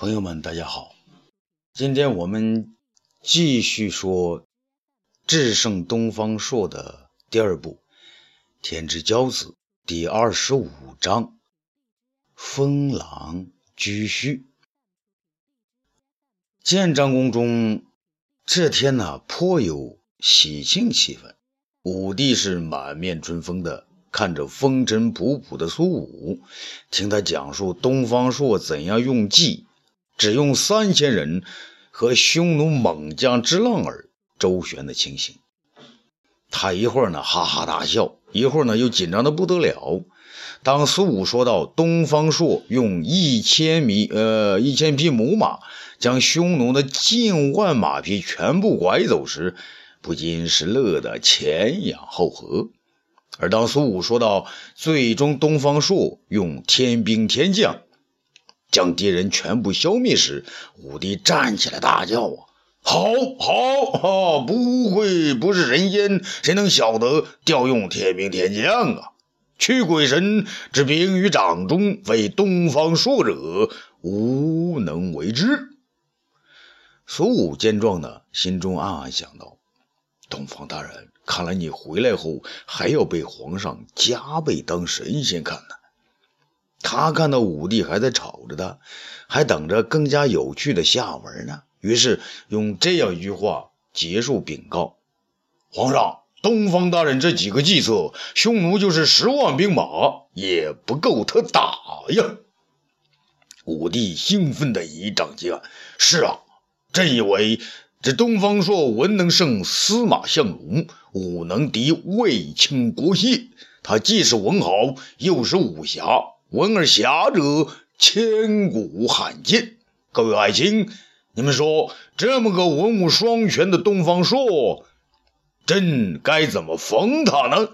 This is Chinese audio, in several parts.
朋友们，大家好，今天我们继续说智胜东方朔的第二部《天之骄子》第二十五章“风狼居胥”。建章宫中这天呢，颇有喜庆气氛。武帝是满面春风的。看着风尘仆仆的苏武，听他讲述东方朔怎样用计，只用三千人和匈奴猛将之浪儿周旋的情形。他一会儿呢哈哈大笑，一会儿呢又紧张的不得了。当苏武说到东方朔用一千米呃一千匹母马将匈奴的近万马匹全部拐走时，不禁是乐得前仰后合。而当苏武说到最终东方朔用天兵天将将敌人全部消灭时，武帝站起来大叫：“啊，好，好，好！不会不是人仙，谁能晓得调用天兵天将啊？驱鬼神之兵于掌中，非东方朔者，无能为之。”苏武见状呢，心中暗暗想到：“东方大人。”看来你回来后还要被皇上加倍当神仙看呢。他看到武帝还在吵着他，还等着更加有趣的下文呢。于是用这样一句话结束禀告：“皇上，东方大人这几个计策，匈奴就是十万兵马也不够他打呀。”武帝兴奋的一掌击案：“是啊，朕以为。”这东方朔文能胜司马相如，武能敌卫青郭谢。他既是文豪，又是武侠。文而侠者，千古罕见。各位爱卿，你们说，这么个文武双全的东方朔，朕该怎么封他呢？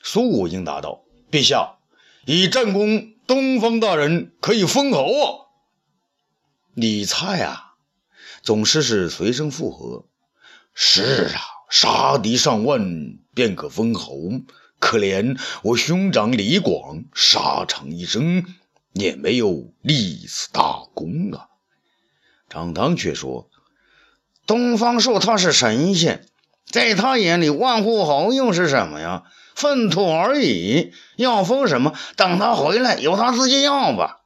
苏武应答道：“陛下，以战功，东方大人可以封侯啊。你猜啊？”总是是随声附和。是啊，杀敌上万便可封侯。可怜我兄长李广，沙场一生也没有立此大功啊。张汤却说：“东方朔他是神仙，在他眼里，万户侯又是什么呀？粪土而已。要封什么？等他回来，由他自己要吧。”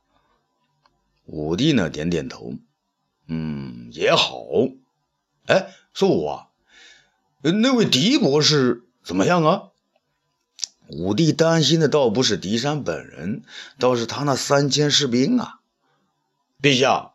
武帝呢，点点头。嗯，也好。哎，苏武啊，那位狄博士怎么样啊？武帝担心的倒不是狄山本人，倒是他那三千士兵啊。陛下，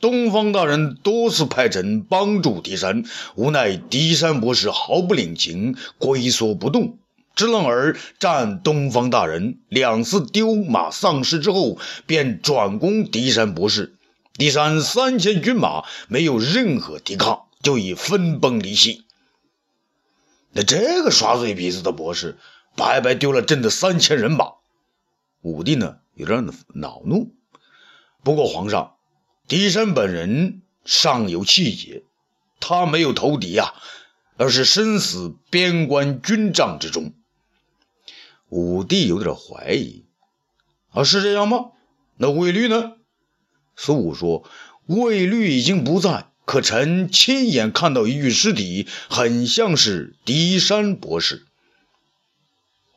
东方大人多次派臣帮助狄山，无奈狄山博士毫不领情，龟缩不动。知冷儿战东方大人两次丢马丧尸之后，便转攻狄山博士。狄山三千军马没有任何抵抗，就已分崩离析。那这个耍嘴皮子的博士，白白丢了朕的三千人马。武帝呢，有点恼怒。不过皇上，狄山本人尚有气节，他没有投敌呀，而是身死边关军帐之中。武帝有点怀疑，啊，是这样吗？那卫律呢？苏武说：“卫律已经不在，可臣亲眼看到一具尸体，很像是狄山博士。”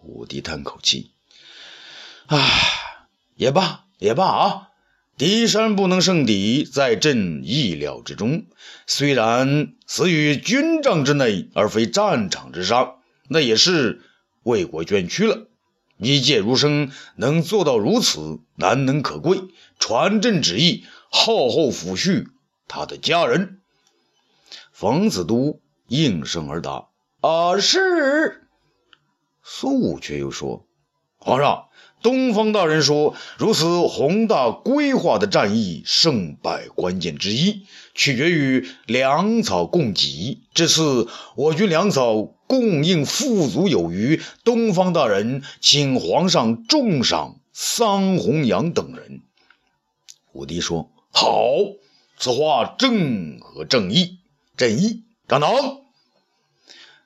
武帝叹口气：“唉，也罢，也罢啊。狄山不能胜敌，在朕意料之中。虽然死于军帐之内，而非战场之上，那也是为国捐躯了。”一介儒生能做到如此，难能可贵。传朕旨意，好好抚恤他的家人。冯子都应声而答：“啊，是。”苏武却又说：“皇上，东方大人说，如此宏大规划的战役，胜败关键之一，取决于粮草供给。这次我军粮草。”供应富足有余，东方大人请皇上重赏桑弘羊等人。武帝说：“好，此话正合正义。”朕意。张唐，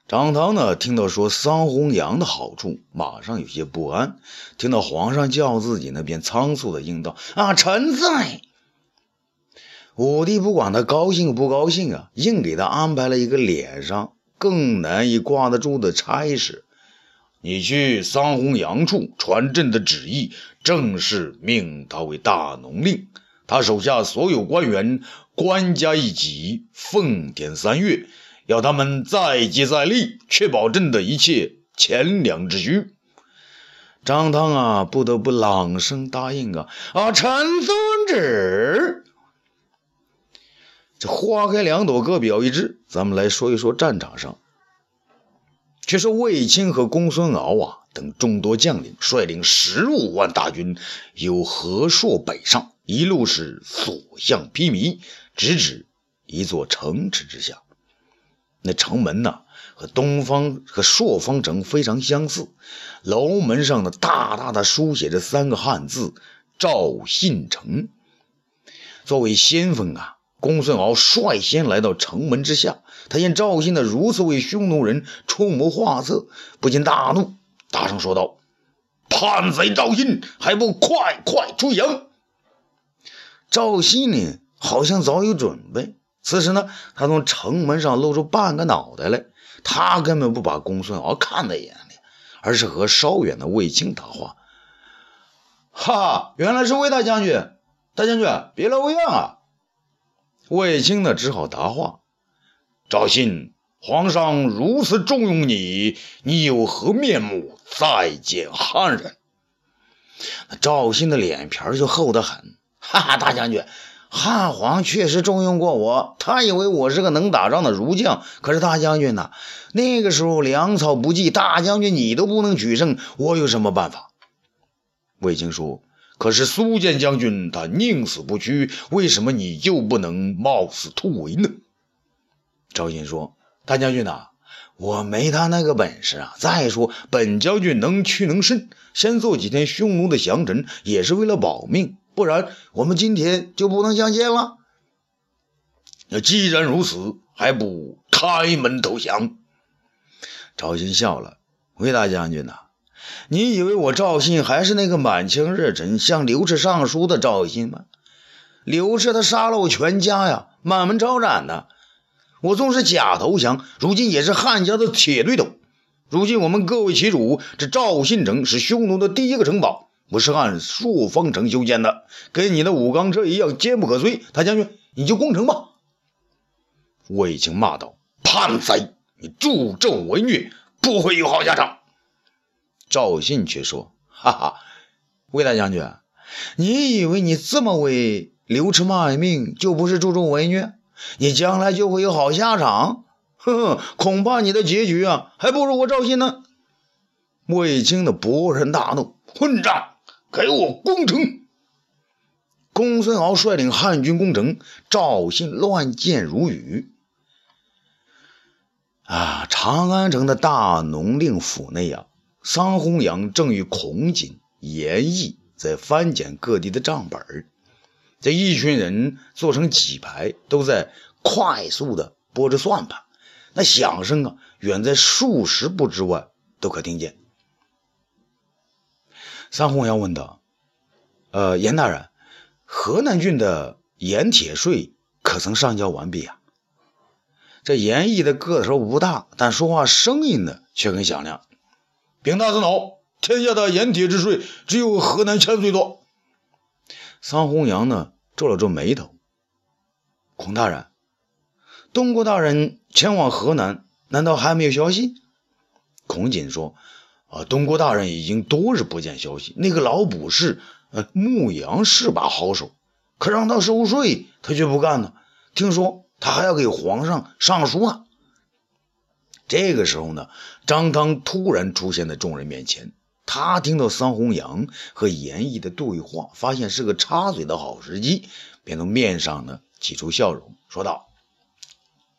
张唐呢？听到说桑弘羊的好处，马上有些不安。听到皇上叫自己呢，便仓促的应道：“啊，臣在。”武帝不管他高兴不高兴啊，硬给他安排了一个脸上更难以挂得住的差事。你去桑弘羊处传朕的旨意，正式命他为大农令。他手下所有官员，官家一级，奉天三月，要他们再接再厉，确保朕的一切钱粮之需。张汤啊，不得不朗声答应啊！啊，臣遵旨。这花开两朵，各表一枝。咱们来说一说战场上。却说卫青和公孙敖啊等众多将领率领十五万大军由河朔北上，一路是所向披靡，直指一座城池之下。那城门呢，和东方和朔方城非常相似，楼门上的大大的书写着三个汉字“赵信城”。作为先锋啊。公孙敖率先来到城门之下，他见赵信的如此为匈奴人出谋划策，不禁大怒，大声说道：“叛贼赵信，还不快快出营！”赵信呢，好像早有准备。此时呢，他从城门上露出半个脑袋来，他根本不把公孙敖看在眼里，而是和稍远的卫青搭话：“哈哈，原来是魏大将军，大将军别来无恙啊！”卫青呢，只好答话：“赵信，皇上如此重用你，你有何面目再见汉人？”赵信的脸皮就厚得很。哈哈，大将军，汉皇确实重用过我，他以为我是个能打仗的儒将。可是大将军呐，那个时候粮草不济，大将军你都不能取胜，我有什么办法？卫青说。可是苏建将军他宁死不屈，为什么你就不能冒死突围呢？赵信说：“大将军呐，我没他那个本事啊。再说本将军能屈能伸，先做几天匈奴的降臣，也是为了保命。不然我们今天就不能相见了。那既然如此，还不开门投降？”赵信笑了：“魏大将军呐。”你以为我赵信还是那个满腔热忱向刘彻上书的赵信吗？刘彻他杀了我全家呀，满门抄斩的。我纵是假投降，如今也是汉家的铁对头。如今我们各为其主，这赵信城是匈奴的第一个城堡，不是按朔方城修建的，跟你的武钢车一样坚不可摧。大将军，你就攻城吧！卫青骂道：“叛贼，你助纣为虐，不会有好下场。”赵信却说：“哈哈，魏大将军，你以为你这么为刘彻卖命，就不是助纣为虐？你将来就会有好下场？哼哼，恐怕你的结局啊，还不如我赵信呢！”卫青的勃然大怒：“混账，给我攻城！”公孙敖率领汉军攻城，赵信乱箭如雨。啊，长安城的大农令府内啊。桑弘羊正与孔瑾、严毅在翻检各地的账本这一群人坐成几排，都在快速的拨着算盘，那响声啊，远在数十步之外都可听见。桑弘羊问道：“呃，严大人，河南郡的盐铁税可曾上交完毕啊？”这严毅的个头不大，但说话声音呢却很响亮。禀大司农，天下的盐铁之税，只有河南欠最多。桑弘羊呢，皱了皱眉头。孔大人，东郭大人前往河南，难道还没有消息？孔瑾说：“啊，东郭大人已经多日不见消息。那个老卜士，呃，牧羊是把好手，可让他收税，他却不干呢。听说他还要给皇上上书呢。”这个时候呢，张汤突然出现在众人面前。他听到桑弘羊和严毅的对话，发现是个插嘴的好时机，便从面上呢挤出笑容，说道：“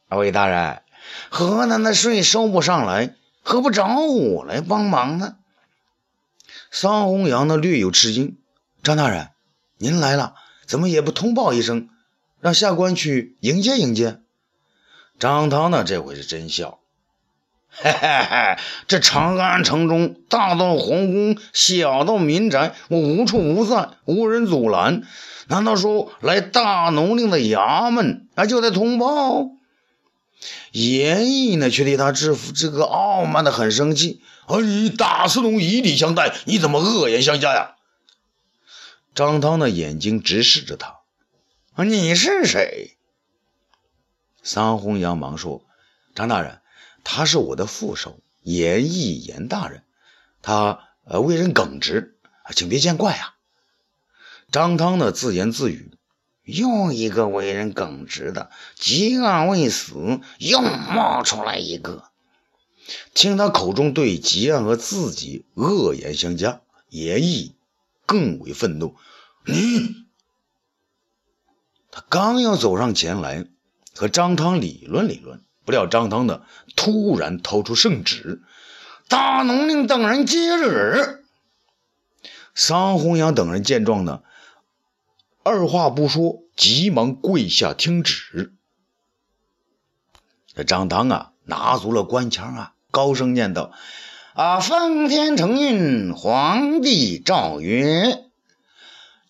二位大人，河南的税收不上来，何不找我来帮忙呢？”桑弘羊呢略有吃惊：“张大人，您来了，怎么也不通报一声，让下官去迎接迎接？”张汤呢这回是真笑。嘿嘿嘿，这长安城中，大到皇宫，小到民宅，我无处不在，无人阻拦。难道说来大农令的衙门，啊，就得通报？严毅呢，却对他制服这个傲慢的很生气。哎大司农以礼相待，你怎么恶言相加呀？张汤的眼睛直视着他。啊，你是谁？桑弘羊忙说：“张大人，他是我的副手，严毅严大人。他呃为人耿直，请别见怪啊。”张汤呢自言自语：“又一个为人耿直的，吉安未死，又冒出来一个。”听他口中对吉安和自己恶言相加，严毅更为愤怒。你，他刚要走上前来和张汤理论理论，不料张汤呢突然掏出圣旨，大农令等人接旨。桑弘羊等人见状呢。二话不说，急忙跪下听旨。这张汤啊，拿足了官腔啊，高声念道：“啊，奉天承运，皇帝诏曰，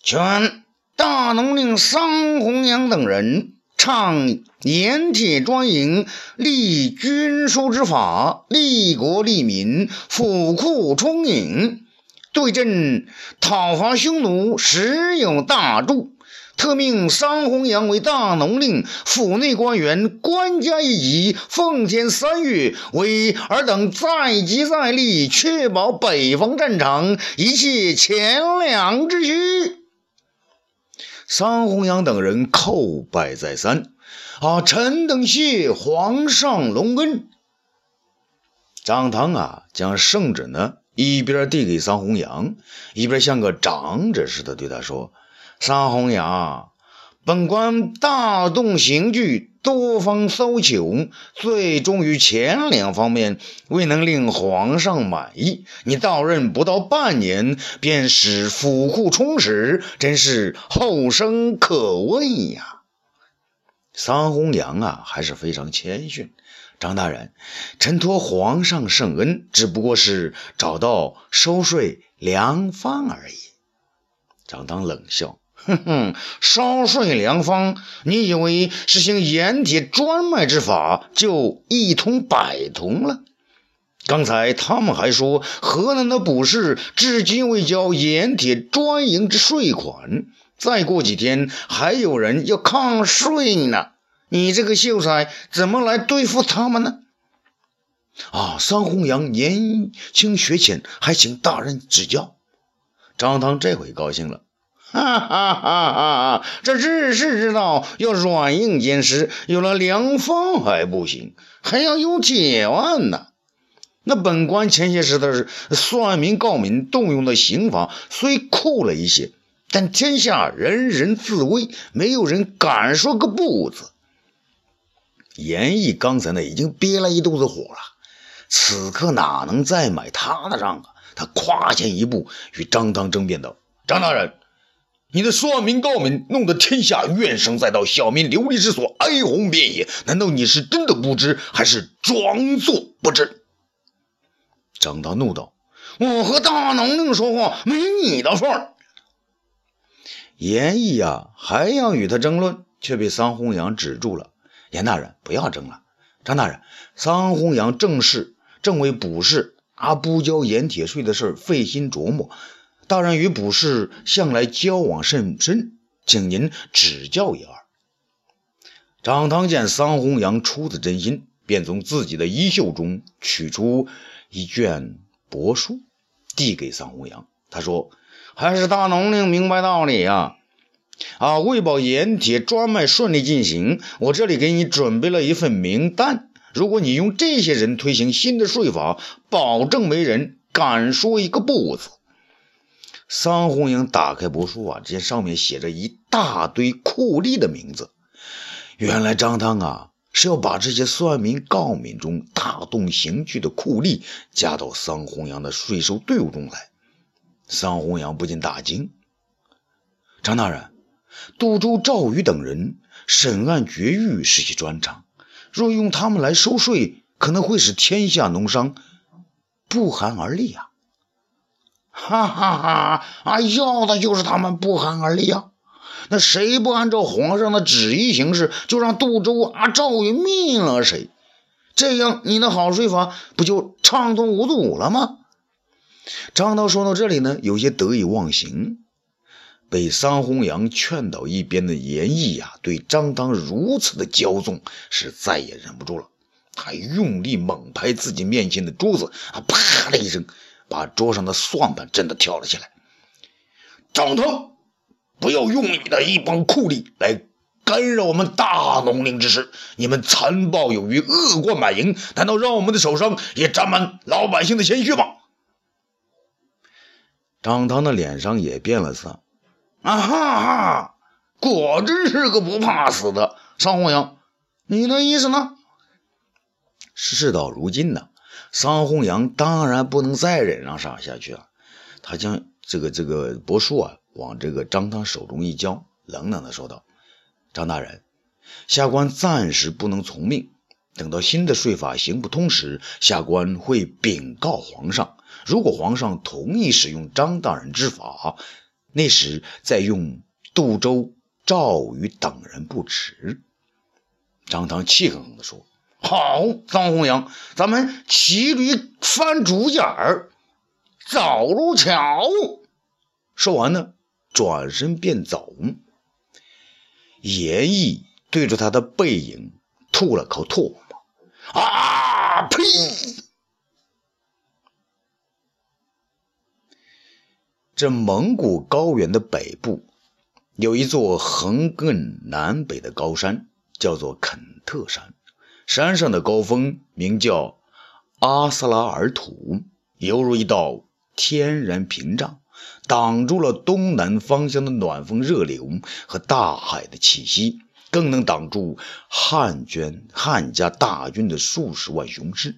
全大农令桑弘羊等人倡盐铁专营，立军书之法，利国利民，府库充盈。”对阵讨伐匈奴，时有大助。特命桑弘羊为大农令，府内官员官加一级，奉天三月，为尔等再接再厉，确保北方战场一切钱粮之需。桑弘羊等人叩拜再三，啊，臣等谢皇上隆恩。张汤啊，将圣旨呢。一边递给桑弘羊，一边像个长者似的对他说：“桑弘羊，本官大动刑具，多方搜求，最终于钱粮方面未能令皇上满意。你到任不到半年，便使府库充实，真是后生可畏呀！”桑弘羊啊，还是非常谦逊。张大人，臣托皇上圣恩，只不过是找到收税良方而已。张汤冷笑：“哼哼，收税良方，你以为实行盐铁专卖之法就一通百通了？刚才他们还说河南的卜氏至今未交盐铁专营之税款，再过几天还有人要抗税呢。”你这个秀才怎么来对付他们呢？啊，桑弘羊年轻学浅，还请大人指教。张汤这回高兴了，哈哈哈哈！这日事之道要软硬兼施，有了良方还不行，还要有解腕呢。那本官前些时的算民告民动用的刑法虽酷了一些，但天下人人自危，没有人敢说个不字。严毅刚才呢已经憋了一肚子火了，此刻哪能再买他的账啊？他跨前一步与张汤争辩道：“张大人，你的算命告明，弄得天下怨声载道，小民流离失所，哀鸿遍野。难道你是真的不知，还是装作不知？”张汤怒道：“我和大农令说话，没你的份儿。”严毅呀，还要与他争论，却被桑弘羊止住了。严大人，不要争了。张大人，桑弘羊正是正为卜氏啊不交盐铁税的事费心琢磨。大人与卜氏向来交往甚深，请您指教一二。张汤见桑弘羊出自真心，便从自己的衣袖中取出一卷帛书，递给桑弘羊。他说：“还是大农令明白道理呀。”啊，啊为保盐铁专卖顺利进行，我这里给你准备了一份名单。如果你用这些人推行新的税法，保证没人敢说一个不字。桑弘羊打开帛书啊，见上面写着一大堆酷吏的名字。原来张汤啊是要把这些算民告民中大动刑具的酷吏加到桑弘羊的税收队伍中来。桑弘羊不禁大惊：“张大人。”杜周、赵宇等人审案绝狱是其专长，若用他们来收税，可能会使天下农商不寒而栗啊！哈哈哈！啊，要的就是他们不寒而栗啊！那谁不按照皇上的旨意行事，就让杜周啊赵宇灭了谁？这样你的好税法不就畅通无阻了吗？张涛说到这里呢，有些得意忘形。被桑弘羊劝到一边的严毅呀，对张汤如此的骄纵，是再也忍不住了。他用力猛拍自己面前的桌子，啊，啪的一声，把桌上的算盘震得跳了起来。张汤，不要用你的一帮酷吏来干扰我们大农林之事！你们残暴有余，恶贯满盈，难道让我们的手上也沾满老百姓的鲜血吗？张汤的脸上也变了色。啊哈哈！果真是个不怕死的桑弘羊，你的意思呢？事到如今呢，桑弘羊当然不能再忍让上下去了。他将这个这个帛书啊往这个张汤手中一交，冷冷的说道：“张大人，下官暂时不能从命，等到新的税法行不通时，下官会禀告皇上。如果皇上同意使用张大人之法。”那时再用杜周、赵宇等人不迟。张汤气哼哼地说：“好，张弘羊，咱们骑驴翻竹眼儿，走路桥。”说完呢，转身便走。严毅对着他的背影吐了口唾沫：“啊，呸！”这蒙古高原的北部，有一座横亘南北的高山，叫做肯特山。山上的高峰名叫阿斯拉尔土，犹如一道天然屏障，挡住了东南方向的暖风热流和大海的气息，更能挡住汉军汉家大军的数十万雄师。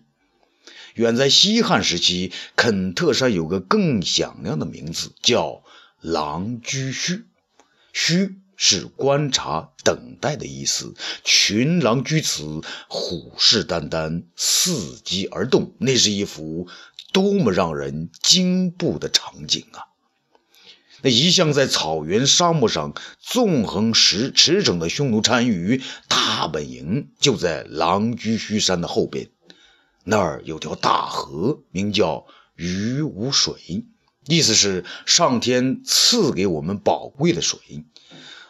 远在西汉时期，肯特山有个更响亮的名字，叫狼居胥。胥是观察、等待的意思。群狼居此，虎视眈眈，伺机而动。那是一幅多么让人惊怖的场景啊！那一向在草原、沙漠上纵横驰驰骋的匈奴单于大本营，就在狼居胥山的后边。那儿有条大河，名叫鱼无水，意思是上天赐给我们宝贵的水。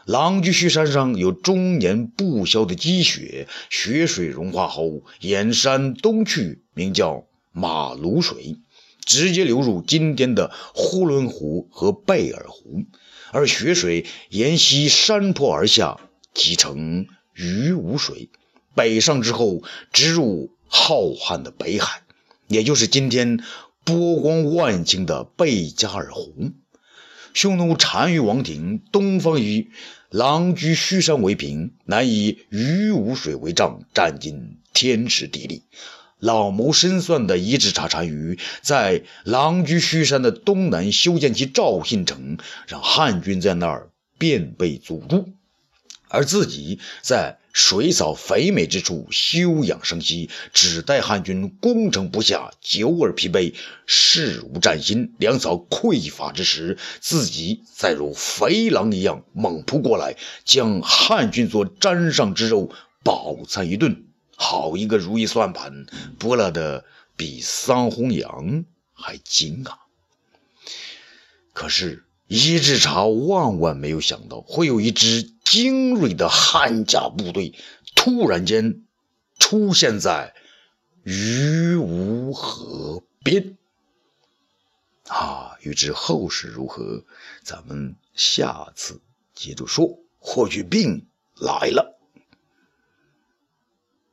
狼居胥山上有终年不消的积雪，雪水融化后沿山东去，名叫马卢水，直接流入今天的呼伦湖和贝尔湖，而雪水沿西山坡而下，即成鱼无水。北上之后，直入。浩瀚的北海，也就是今天波光万顷的贝加尔湖。匈奴单于王庭东方以狼居胥山为凭，南以鱼无水为障，占尽天时地利。老谋深算的伊稚茶单于在狼居胥山的东南修建起赵信城，让汉军在那儿便被阻住。而自己在水草肥美之处休养生息，只待汉军攻城不下，久而疲惫，事无战心，粮草匮乏之时，自己再如肥狼一样猛扑过来，将汉军所沾上之肉饱餐一顿。好一个如意算盘，拨拉的比桑弘羊还精啊！可是。伊稚茶万万没有想到，会有一支精锐的汉家部队突然间出现在于无河边。啊，欲知后事如何，咱们下次接着说。霍去病来了。